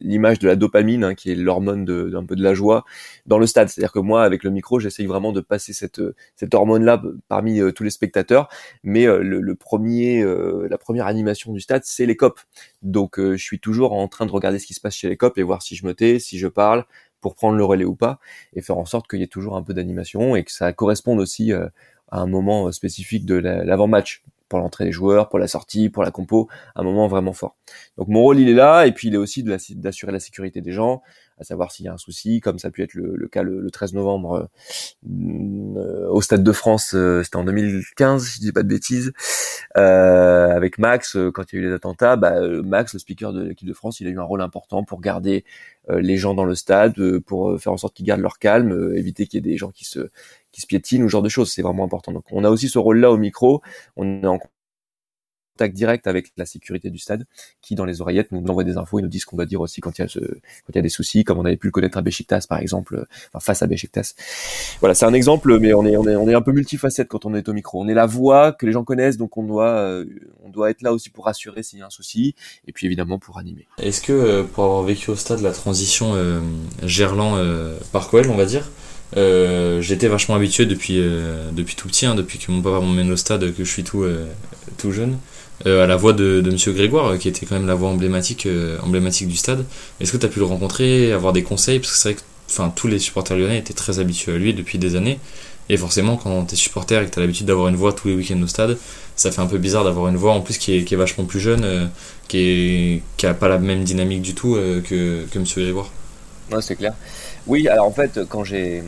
l'image de la dopamine, hein, qui est l'hormone d'un peu de la joie, dans le stade. C'est-à-dire que moi, avec le micro, j'essaye vraiment de passer cette, cette hormone-là parmi euh, tous les spectateurs. Mais euh, le, premier, la première animation du stade, c'est les copes. Donc, je suis toujours en train de regarder ce qui se passe chez les copes et voir si je me tais, si je parle, pour prendre le relais ou pas, et faire en sorte qu'il y ait toujours un peu d'animation et que ça corresponde aussi à un moment spécifique de l'avant-match pour l'entrée des joueurs, pour la sortie, pour la compo, un moment vraiment fort. Donc mon rôle il est là, et puis il est aussi d'assurer la sécurité des gens, à savoir s'il y a un souci, comme ça a pu être le, cas le, 13 novembre euh, au Stade de France, euh, c'était en 2015, si je dis pas de bêtises, euh, avec Max, quand il y a eu les attentats, bah, Max, le speaker de l'équipe de France, il a eu un rôle important pour garder les gens dans le stade, pour faire en sorte qu'ils gardent leur calme, éviter qu'il y ait des gens qui se qui se piétinent ou ce genre de choses, c'est vraiment important. Donc on a aussi ce rôle-là au micro, on est en contact direct avec la sécurité du stade, qui dans les oreillettes nous envoie des infos et nous dit ce qu'on doit dire aussi quand il y a des soucis, comme on avait pu le connaître à Besiktas par exemple, enfin face à Besiktas. Voilà, c'est un exemple, mais on est, on est, on est un peu multifacette quand on est au micro. On est la voix que les gens connaissent, donc on doit, euh, on doit être là aussi pour rassurer s'il y a un souci, et puis évidemment pour animer.
Est-ce que euh, pour avoir vécu au stade la transition euh, Gerland euh, Parkwell, on va dire, euh, j'étais vachement habitué depuis, euh, depuis tout petit, hein, depuis que mon papa m'emmène au stade, que je suis tout, euh, tout jeune, à la voix de, de Monsieur Grégoire, qui était quand même la voix emblématique, emblématique du stade. Est-ce que tu as pu le rencontrer, avoir des conseils? Parce que c'est vrai que enfin, tous les supporters lyonnais étaient très habitués à lui depuis des années. Et forcément, quand t'es supporter et que t'as l'habitude d'avoir une voix tous les week-ends au stade, ça fait un peu bizarre d'avoir une voix en plus qui est, vachement plus jeune, qui, est, qui a pas la même dynamique du tout que, que Monsieur Grégoire.
Ouais, c'est clair. Oui, alors en fait, quand j'ai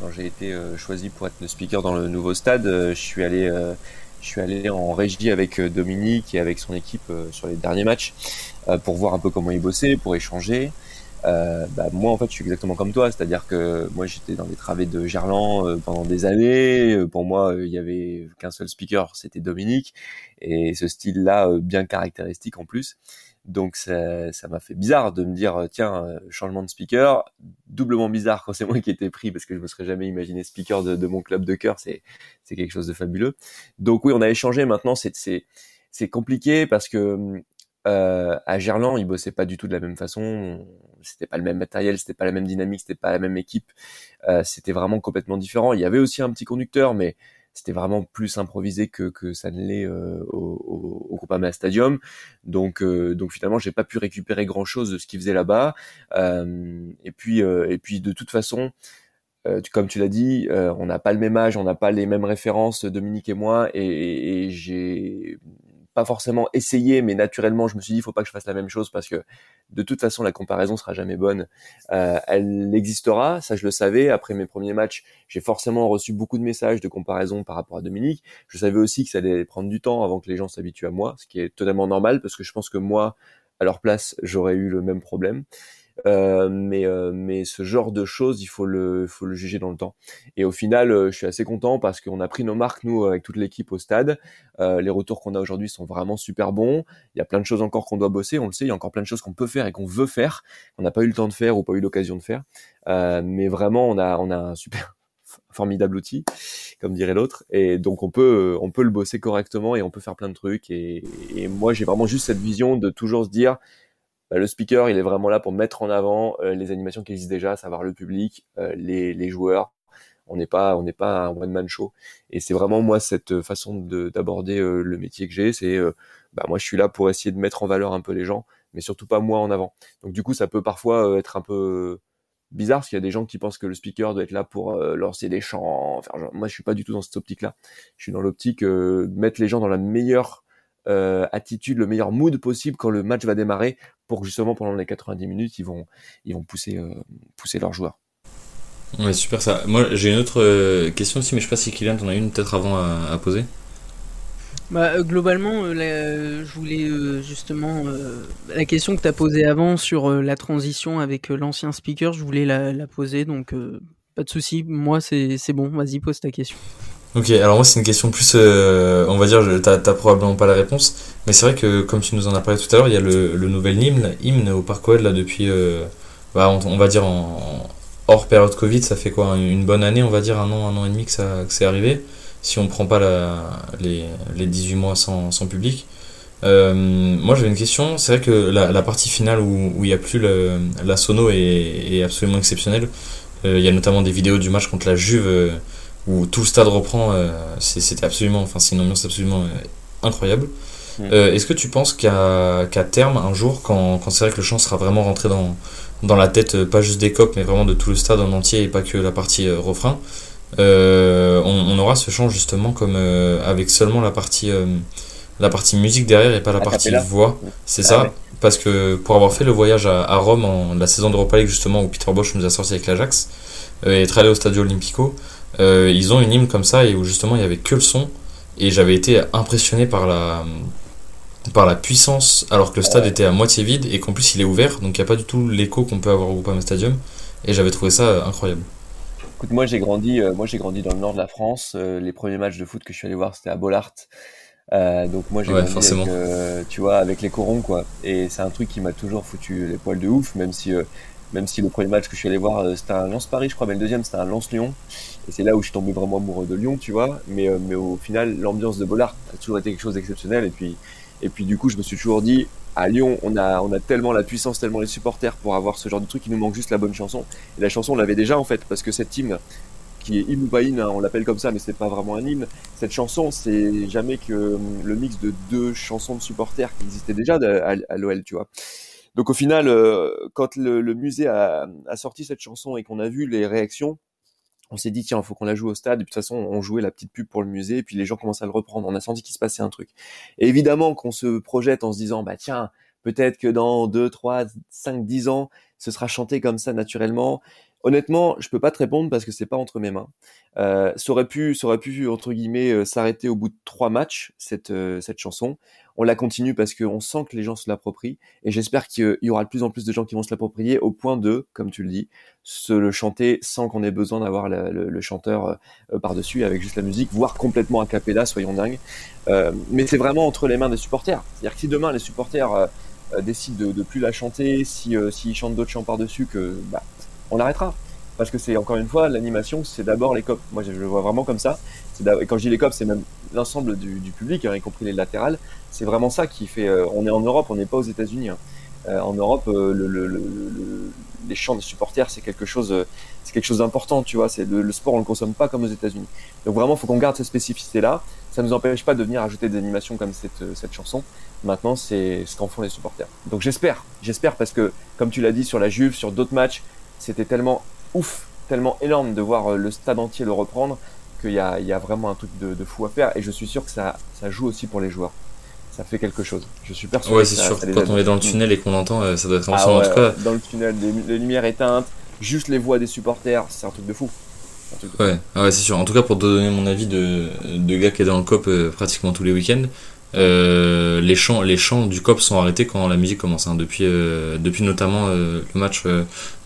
quand j'ai été euh, choisi pour être le speaker dans le nouveau stade, euh, je suis allé euh, je suis allé en régie avec Dominique et avec son équipe sur les derniers matchs pour voir un peu comment ils bossaient, pour échanger. Euh, bah, moi en fait je suis exactement comme toi, c'est-à-dire que moi j'étais dans les travées de Gerland pendant des années. Pour moi il y avait qu'un seul speaker, c'était Dominique, et ce style-là bien caractéristique en plus. Donc ça, ça m'a fait bizarre de me dire euh, tiens euh, changement de speaker, doublement bizarre quand c'est moi qui étais pris parce que je me serais jamais imaginé speaker de, mon club de cœur, c'est c'est quelque chose de fabuleux. Donc oui on a échangé. Maintenant c'est c'est c'est compliqué parce que euh, à Gerland ils bossaient pas du tout de la même façon, c'était pas le même matériel, c'était pas la même dynamique, c'était pas la même équipe, euh, c'était vraiment complètement différent. Il y avait aussi un petit conducteur mais c'était vraiment plus improvisé que, que ça ne l'est euh, au, au, Groupama Stadium. Donc, euh, donc finalement, j'ai pas pu récupérer grand chose de ce qu'il faisait là-bas. Euh, et puis, et puis de toute façon, comme tu l'as dit, on n'a pas le même âge, on n'a pas les mêmes références, Dominique et moi, et j'ai pas forcément essayé, mais naturellement, je me suis dit, il faut pas que je fasse la même chose parce que de toute façon, la comparaison sera jamais bonne. Euh, elle existera, ça je le savais. Après mes premiers matchs, j'ai forcément reçu beaucoup de messages de comparaison par rapport à Dominique. Je savais aussi que ça allait prendre du temps avant que les gens s'habituent à moi, ce qui est totalement normal parce que je pense que moi, à leur place, j'aurais eu le même problème. Euh, mais euh, mais ce genre de choses, il faut le faut le juger dans le temps. Et au final, euh, je suis assez content parce qu'on a pris nos marques nous avec toute l'équipe au stade. les retours qu'on a aujourd'hui sont vraiment super bons. Il y a plein de choses encore qu'on doit bosser, on le sait. Il y a encore plein de choses qu'on peut faire et qu'on veut faire, qu'on n'a pas eu le temps de faire ou pas eu l'occasion de faire. mais vraiment, on a on a un super (laughs) formidable outil, comme dirait l'autre. Et donc on peut on peut le bosser correctement et on peut faire plein de trucs. Et, et moi j'ai vraiment juste cette vision de toujours se dire bah, le speaker, il est vraiment là pour mettre en avant euh, les animations qui existent déjà, savoir le public, euh, les, les, joueurs. On n'est pas, on n'est pas un one man show. Et c'est vraiment moi cette façon d'aborder euh, le métier que j'ai. C'est, bah, moi, je suis là pour essayer de mettre en valeur un peu les gens, mais surtout pas moi en avant. Donc du coup, ça peut parfois être un peu bizarre parce qu'il y a des gens qui pensent que le speaker doit être là pour lancer des chants. Enfin, moi, je suis pas du tout dans cette optique-là. Je suis dans l'optique mettre les gens dans la meilleure euh, attitude, le meilleur mood possible quand le match va démarrer pour que justement pendant les 90 minutes, ils vont, ils vont pousser, euh, pousser leurs joueurs.
Ouais, super ça. Moi, j'ai une autre euh, question aussi, mais je sais pas si Kylian t'en a une peut-être avant à, poser.
Bah, globalement, je voulais justement la question que tu as posée avant sur la transition avec l'ancien speaker, je voulais la, la poser, donc pas de souci. Moi, c'est bon. Vas-y, pose ta question.
Ok, alors moi c'est une question plus, euh, on va dire, t'as as probablement pas la réponse, mais c'est vrai que comme tu nous en as parlé tout à l'heure, il y a le, le, nouvel hymne, hymne au Parc là depuis, euh, bah, on, va dire en hors période Covid, ça fait quoi, une bonne année, on va dire un an, un an et demi que, ça, que c'est arrivé, si on prend pas la, les, les 18 mois sans, public. Euh, moi j'avais une question, c'est vrai que la, partie finale où, il n'y a plus le, la sono est absolument exceptionnelle. il y a notamment des vidéos du match contre la Juve où tout le stade reprend, euh, c'était absolument, enfin c'est une ambiance absolument euh, incroyable. Mm. Euh, est-ce que tu penses qu'à terme, un jour, quand, quand c'est vrai que le chant sera vraiment rentré dans, dans la tête, pas juste des coqs, mais vraiment de tout le stade en entier et pas que la partie refrain, on, aura ce chant justement comme avec seulement la partie, la partie musique derrière et pas la partie voix. C'est ah ça Parce que pour avoir fait le voyage à, Rome en la saison d'Europa League justement où Peter Bosch nous a sorti avec l'Ajax et être allé au Stadio Olimpico, euh, ils ont une hymne comme ça et où justement il y avait que le son et j'avais été impressionné par la par la puissance alors que le stade était à moitié vide et qu'en plus il est ouvert donc il n'y a pas du tout l'écho qu'on peut avoir au Groupama Stadium et j'avais trouvé ça euh, incroyable.
Écoute, moi j'ai grandi, euh, moi j'ai grandi dans le nord de la France. les premiers matchs de foot que je suis allé voir c'était à Bollard. donc moi j'ai grandi avec, tu vois, avec les corons quoi. Et c'est un truc qui m'a toujours foutu les poils de ouf, même si même si le premier match que je suis allé voir c'était un Lance Paris je crois, mais le deuxième c'était un Lance Lyon. Et c'est là où je suis tombé vraiment amoureux de Lyon, tu vois. Mais, euh, mais au final, l'ambiance de Bollard a toujours été quelque chose d'exceptionnel. Et puis, et puis du coup, je me suis toujours dit, à Lyon, on a, on a tellement la puissance, tellement les supporters pour avoir ce genre de truc, il nous manque juste la bonne chanson. Et la chanson, on l'avait déjà en fait, parce que cette hymne, qui est hymne ou pas hymne, hein, on l'appelle comme ça, mais c'est pas vraiment un hymne. Cette chanson, c'est jamais que euh, le mix de deux chansons de supporters qui existaient déjà à, l'OL, tu vois. Donc au final, euh, quand le, musée a, a, sorti cette chanson et qu'on a vu les réactions, on s'est dit tiens, faut qu'on la joue au stade. de toute façon, on jouait la petite pub pour le musée, et puis les gens commencent à le reprendre. On a senti qu'il se passait un truc. Évidemment qu'on se projette en se disant bah tiens, peut-être que dans 2, 3, 5, 10 ans, ce sera chanté comme ça naturellement. Honnêtement, je peux pas te répondre parce que c'est pas entre mes mains. Euh, ça aurait pu, ça aurait pu entre guillemets euh, s'arrêter au bout de trois matchs cette euh, cette chanson. On la continue parce qu'on sent que les gens se l'approprient et j'espère qu'il y aura de plus en plus de gens qui vont se l'approprier au point de, comme tu le dis, se le chanter sans qu'on ait besoin d'avoir le, chanteur par dessus avec juste la musique, voire complètement a cappella, soyons dingues. mais c'est vraiment entre les mains des supporters. C'est-à-dire que si demain les supporters décident de, plus la chanter, si s'ils chantent d'autres chants par dessus, que bah, on arrêtera. Parce que c'est encore une fois, l'animation, c'est d'abord les copes. Moi, je le vois vraiment comme ça. Quand je dis les copes, c'est même l'ensemble du, public, hein, y compris les latérales. C'est vraiment ça qui fait. Euh, on est en Europe, on n'est pas aux États-Unis. Hein. Euh, en Europe, euh, le, les chants des supporters, c'est quelque chose, c'est quelque chose d'important, tu vois. C'est le, sport, on le consomme pas comme aux États-Unis. Donc vraiment, il faut qu'on garde cette spécificité-là. Ça nous empêche pas de venir ajouter des animations comme cette, cette chanson. Maintenant, c'est ce qu'en font les supporters. Donc j'espère, j'espère parce que, comme tu l'as dit sur la Juve, sur d'autres matchs, c'était tellement ouf, tellement énorme de voir le stade entier le reprendre qu'il y a, il y a vraiment un truc de, fou à faire et je suis sûr que ça, ça joue aussi pour les joueurs. Ça fait quelque chose. Je suis persuadé.
Ouais, c'est sûr. Quand on est dans le tunnel et qu'on entend, euh, ça doit être ah, ouais,
Dans le tunnel, les, lumières éteintes, juste les voix des supporters, c'est un truc de fou.
Ouais, ah ouais c'est sûr. En tout cas, pour te donner mon avis de, de gars qui est dans le COP euh, pratiquement tous les week-ends, Euh, les, chants, les chants du COP sont arrêtés quand la musique commence. Hein. depuis, euh, depuis notamment euh, le match,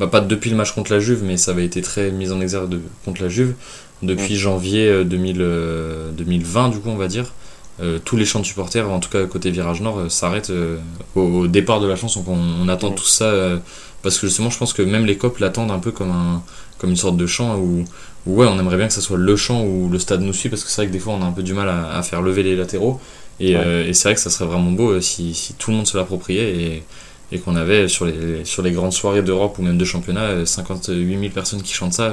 bah, pas depuis le match contre la Juve, mais ça avait été très mis en exergue de, contre la Juve. Depuis janvier 2000, 2020, du coup, on va dire, tous les chants de supporters, en tout cas côté Virage Nord, s'arrêtent au, départ de la chanson. On, on attend tout ça parce que justement, je pense que même les COP l'attendent un peu comme, un, comme une sorte de chant où, ouais, on aimerait bien que ça soit le chant où le stade nous suit parce que c'est vrai que des fois on a un peu du mal à, à faire lever les latéraux. Euh, et, c'est vrai que ça serait vraiment beau euh, si, si tout le monde se l'appropriait et, et qu'on avait sur les, sur les grandes soirées d'Europe ou même de championnat 58 euh, 000 personnes qui chantent ça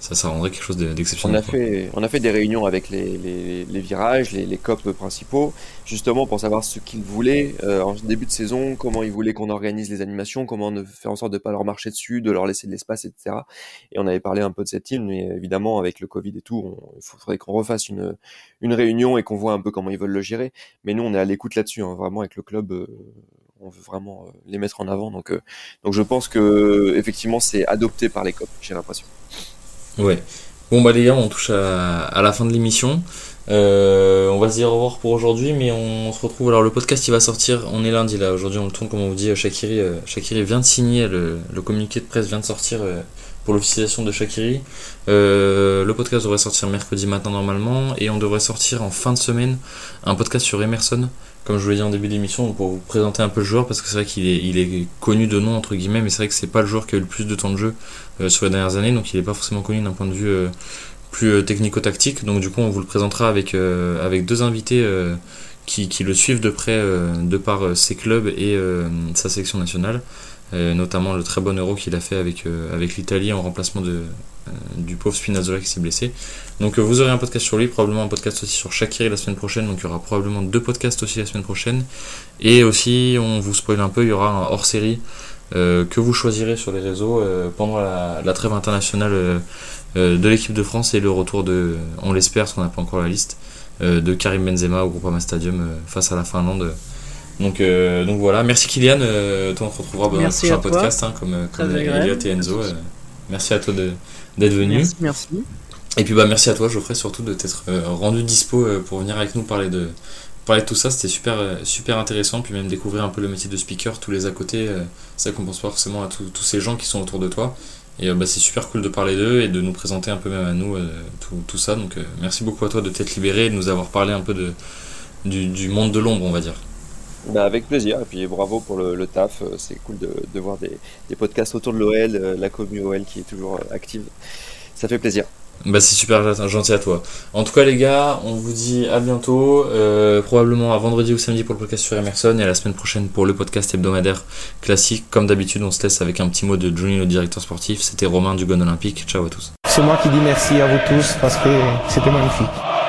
ça, ça rendrait quelque chose d'exceptionnel.
On a, fait, on a fait des réunions avec les, les, les virages, les, les COP principaux, justement pour savoir ce qu'ils voulaient en début de saison, comment ils voulaient qu'on organise les animations, comment faire en sorte de ne pas leur marcher dessus, de leur laisser de l'espace, etc. Et on avait parlé un peu de cette team, mais évidemment, avec le Covid et tout, il faudrait qu'on refasse une, une réunion et qu'on voit un peu comment ils veulent le gérer. Mais nous, on est à l'écoute là-dessus, hein, vraiment avec le club. Euh, on veut vraiment euh, les mettre en avant. Donc, euh, donc je pense que effectivement, c'est adopté par les COP, j'ai l'impression.
Ouais. Bon bah les gars, on touche à, la fin de l'émission. on va se dire au revoir pour aujourd'hui, mais on se retrouve. Alors le podcast il va sortir, on est lundi là, aujourd'hui on le tourne comme on vous dit. Shakiri, Shakiri vient de signer, le, communiqué de presse vient de sortir pour l'officialisation de Shakiri. Euh, le podcast devrait sortir mercredi matin normalement et on devrait sortir en fin de semaine un podcast sur Emerson, comme je vous l'ai dit en début d'émission, pour vous présenter un peu le joueur parce que c'est vrai qu'il est, il est connu de nom entre guillemets, mais c'est vrai que c'est pas le joueur qui a eu le plus de temps de jeu euh, sur les dernières années, donc il n'est pas forcément connu d'un point de vue euh, plus technico-tactique. Donc du coup, on vous le présentera avec, avec deux invités. Qui, qui, le suivent de près de par ses clubs et sa sélection nationale. Euh, notamment le très bon euro qu'il a fait avec, euh, avec l'Italie en remplacement de, euh, du pauvre Spinazzola qui s'est blessé. Donc vous aurez un podcast sur lui, probablement un podcast aussi sur Shakiri la semaine prochaine, donc il y aura probablement deux podcasts aussi la semaine prochaine. Et aussi, on vous spoil un peu, il y aura un hors-série que vous choisirez sur les réseaux pendant la, la, trêve internationale de l'équipe de France et le retour de, on l'espère, parce qu'on n'a pas encore la liste, de Karim Benzema au Groupama Stadium face à la Finlande donc, euh, donc voilà, merci Kylian. Euh, toi, on se retrouvera dans un prochain podcast, hein, comme, comme Elliot et Enzo. Euh, merci à toi d'être venu.
Merci,
Et puis bah merci à toi Geoffrey surtout de t'être rendu dispo pour venir avec nous parler de, parler de tout ça. C'était super, super intéressant. Puis même découvrir un peu le métier de speaker, tous les à côté. ça qu'on pense pas forcément à tous ces gens qui sont autour de toi. Et bah, c'est super cool de parler d'eux et de nous présenter un peu même à nous tout, tout, ça. Donc merci beaucoup à toi de t'être libéré et de nous avoir parlé un peu de, du, du monde de l'ombre, on va dire.
Bah avec plaisir, et puis bravo pour le, taf, euh, c'est cool de, voir des, podcasts autour de l'OL, euh, la commu OL qui est toujours euh, active, ça fait plaisir.
Bah c'est super gentil à toi. En tout cas les gars, on vous dit à bientôt, probablement à vendredi ou samedi pour le podcast sur Emerson et à la semaine prochaine pour le podcast hebdomadaire classique. Comme d'habitude, on se laisse avec un petit mot de Johnny, le directeur sportif. C'était Romain du Gon Olympique. Ciao à tous.
C'est moi qui dis merci à vous tous parce que c'était magnifique.